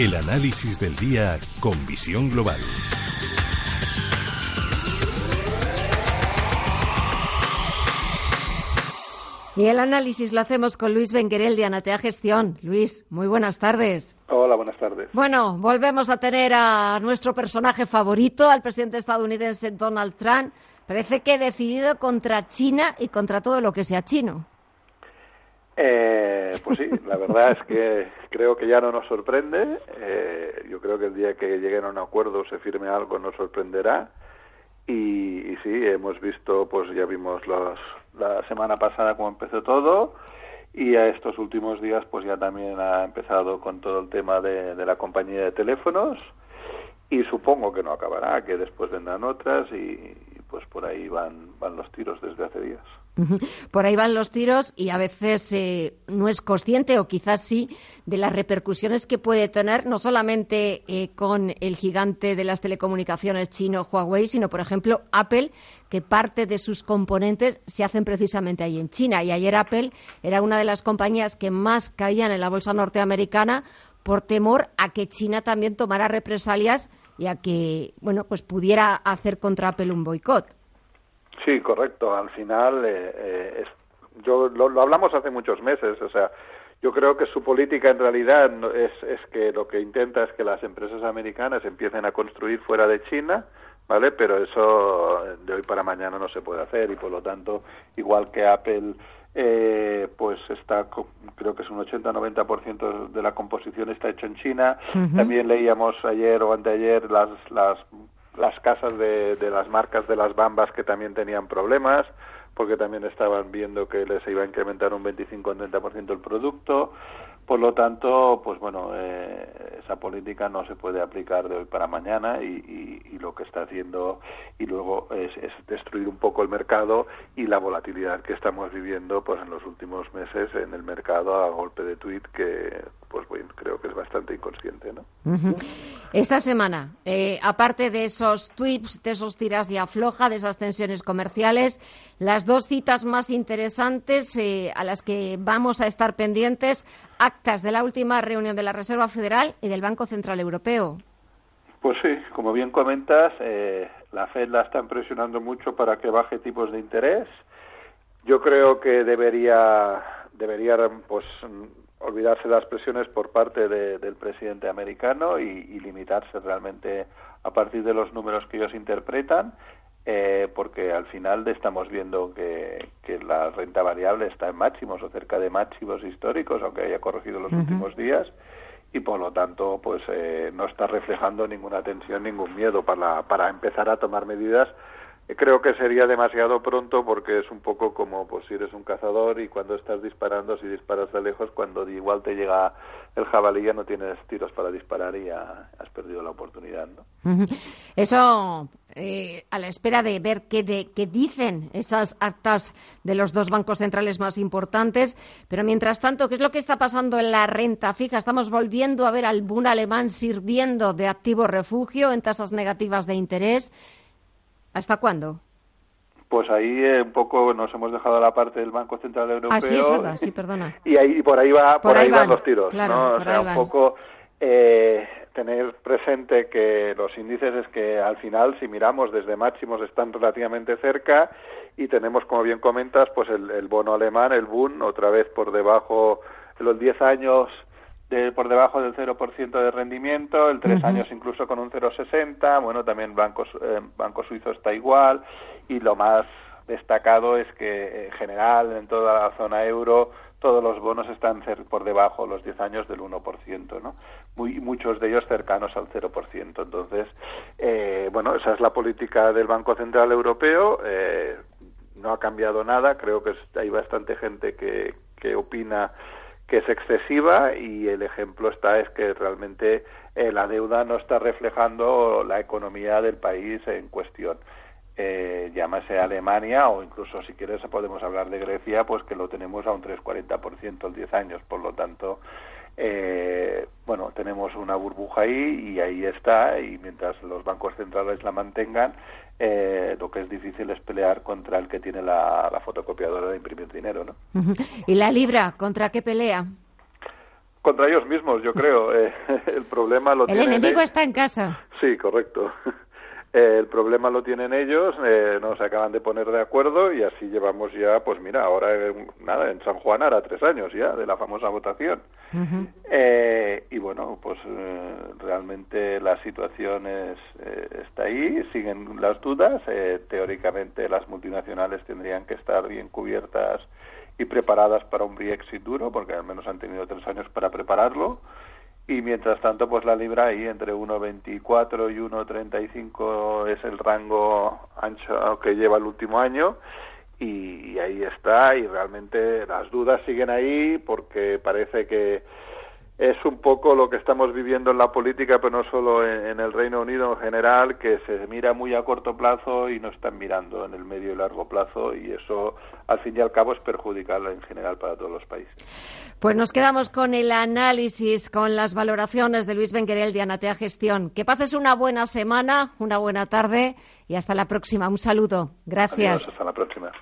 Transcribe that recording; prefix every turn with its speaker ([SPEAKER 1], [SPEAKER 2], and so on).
[SPEAKER 1] El análisis del día con visión global.
[SPEAKER 2] Y el análisis lo hacemos con Luis Benguerel de Anatea Gestión. Luis, muy buenas tardes.
[SPEAKER 3] Hola, buenas tardes.
[SPEAKER 2] Bueno, volvemos a tener a nuestro personaje favorito, al presidente estadounidense Donald Trump. Parece que decidido contra China y contra todo lo que sea chino.
[SPEAKER 3] Eh, pues sí, la verdad es que creo que ya no nos sorprende. Eh, yo creo que el día que lleguen a un acuerdo, se firme algo, nos sorprenderá. Y, y sí, hemos visto, pues ya vimos los, la semana pasada cómo empezó todo y a estos últimos días pues ya también ha empezado con todo el tema de, de la compañía de teléfonos y supongo que no acabará, que después vendrán otras y, pues por ahí van, van los tiros desde hace días.
[SPEAKER 2] Por ahí van los tiros y a veces eh, no es consciente, o quizás sí, de las repercusiones que puede tener no solamente eh, con el gigante de las telecomunicaciones chino Huawei, sino, por ejemplo, Apple, que parte de sus componentes se hacen precisamente ahí en China. Y ayer Apple era una de las compañías que más caían en la bolsa norteamericana por temor a que China también tomara represalias y a que, bueno, pues pudiera hacer contra Apple un boicot.
[SPEAKER 3] Sí, correcto. Al final, eh, eh, es, yo lo, lo, hablamos hace muchos meses. O sea, yo creo que su política en realidad es, es que lo que intenta es que las empresas americanas empiecen a construir fuera de China, ¿vale? Pero eso de hoy para mañana no se puede hacer y por lo tanto, igual que Apple eh, pues está creo que es un 80-90% de la composición está hecho en China. Uh -huh. También leíamos ayer o anteayer las las las casas de, de las marcas de las bambas que también tenían problemas porque también estaban viendo que les iba a incrementar un 25 30% el producto. Por lo tanto, pues bueno, eh, esa política no se puede aplicar de hoy para mañana y, y, lo que está haciendo y luego es, es, destruir un poco el mercado y la volatilidad que estamos viviendo pues en los últimos meses en el mercado a golpe de tweet que pues bueno, creo que es bastante inconsciente, ¿no?
[SPEAKER 2] Uh -huh. Esta semana, eh, aparte de esos tweets, de esos tiras y afloja, de esas tensiones comerciales, las dos citas más interesantes eh, a las que vamos a estar pendientes, actas de la última reunión de la Reserva Federal y del Banco Central Europeo.
[SPEAKER 3] Pues sí, como bien comentas, eh, la Fed la están presionando mucho para que baje tipos de interés. Yo creo que debería, debería pues, olvidarse de las presiones por parte de, del presidente americano y, y, limitarse realmente a partir de los números que ellos interpretan, eh, porque al final estamos viendo que, que, la renta variable está en máximos o cerca de máximos históricos, aunque haya corregido los uh -huh. últimos días, y por lo tanto pues eh, no está reflejando ninguna tensión, ningún miedo para, para empezar a tomar medidas creo que sería demasiado pronto porque es un poco como pues si eres un cazador y cuando estás disparando si disparas de lejos cuando igual te llega el jabalí ya no tienes tiros para disparar y ya has perdido la oportunidad ¿no?
[SPEAKER 2] eso eh, a la espera de ver qué, de, qué dicen esas actas de los dos bancos centrales más importantes pero mientras tanto ¿qué es lo que está pasando en la renta fija? estamos volviendo a ver al boom alemán sirviendo de activo refugio en tasas negativas de interés ¿Hasta cuándo?
[SPEAKER 3] Pues ahí eh, un poco nos hemos dejado la parte del Banco Central Europeo.
[SPEAKER 2] Ah, sí, es verdad, sí, perdona.
[SPEAKER 3] Y ahí por ahí va, por, por ahí, ahí van, van, los tiros,
[SPEAKER 2] claro,
[SPEAKER 3] ¿no? O sea, un poco eh, tener presente que los índices es que al final, si miramos desde máximos, están relativamente cerca y tenemos, como bien comentas, pues el, el bono alemán, el Bund, otra vez por debajo de los 10 años de, por debajo del 0% de rendimiento, el tres uh -huh. años incluso con un 0,60, bueno, también Banco, eh, Banco Suizo está igual, y lo más destacado es que en general en toda la zona euro todos los bonos están por debajo los 10 años del 1%, ¿no? Muy, muchos de ellos cercanos al 0%. Entonces, eh, bueno, esa es la política del Banco Central Europeo, eh, no ha cambiado nada, creo que hay bastante gente que, que opina que es excesiva y el ejemplo está es que realmente eh, la deuda no está reflejando la economía del país en cuestión. Eh, llámase Alemania o incluso si quieres podemos hablar de Grecia, pues que lo tenemos a un 3,40% en 10 años. Por lo tanto, eh, bueno, tenemos una burbuja ahí y ahí está y mientras los bancos centrales la mantengan, eh, lo que es difícil es pelear contra el que tiene la, fotocopiadora de imprimir dinero, ¿no?
[SPEAKER 2] ¿Y la libra contra qué pelea?
[SPEAKER 3] Contra ellos mismos, yo creo. Eh, el problema lo
[SPEAKER 2] el enemigo está en casa.
[SPEAKER 3] Sí, correcto. El problema lo tienen ellos, eh, no se acaban de poner de acuerdo y así llevamos ya, pues mira, ahora nada, en San Juan hará tres años ya de la famosa votación. eh, y bueno, pues eh, realmente la situación es, eh, está ahí, siguen las dudas. Eh, teóricamente las multinacionales tendrían que estar bien cubiertas y preparadas para un Brexit duro, porque al menos han tenido tres años para prepararlo y mientras tanto pues la libra ahí entre 1.24 y 1.35 es el rango ancho que lleva el último año. Y ahí está. Y realmente las dudas siguen ahí porque parece que es un poco lo que estamos viviendo en la política, pero no solo en, el Reino Unido en general, que se mira muy a corto plazo y no están mirando en el medio y largo plazo, y eso al fin y al cabo es perjudicial en general para todos los países.
[SPEAKER 2] Pues nos quedamos con el análisis, con las valoraciones de Luis Benquerel de Anatea Gestión. Que pases una buena semana, una buena tarde y hasta la próxima. Un saludo. Gracias.
[SPEAKER 3] hasta la próxima.